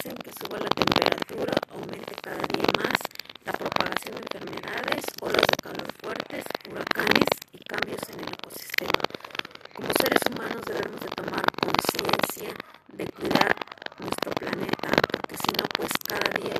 hacen que suba la temperatura, aumente cada día más la propagación de enfermedades, olas de calor fuertes, huracanes y cambios en el ecosistema. Como seres humanos debemos de tomar conciencia de cuidar nuestro planeta, porque si no, pues cada día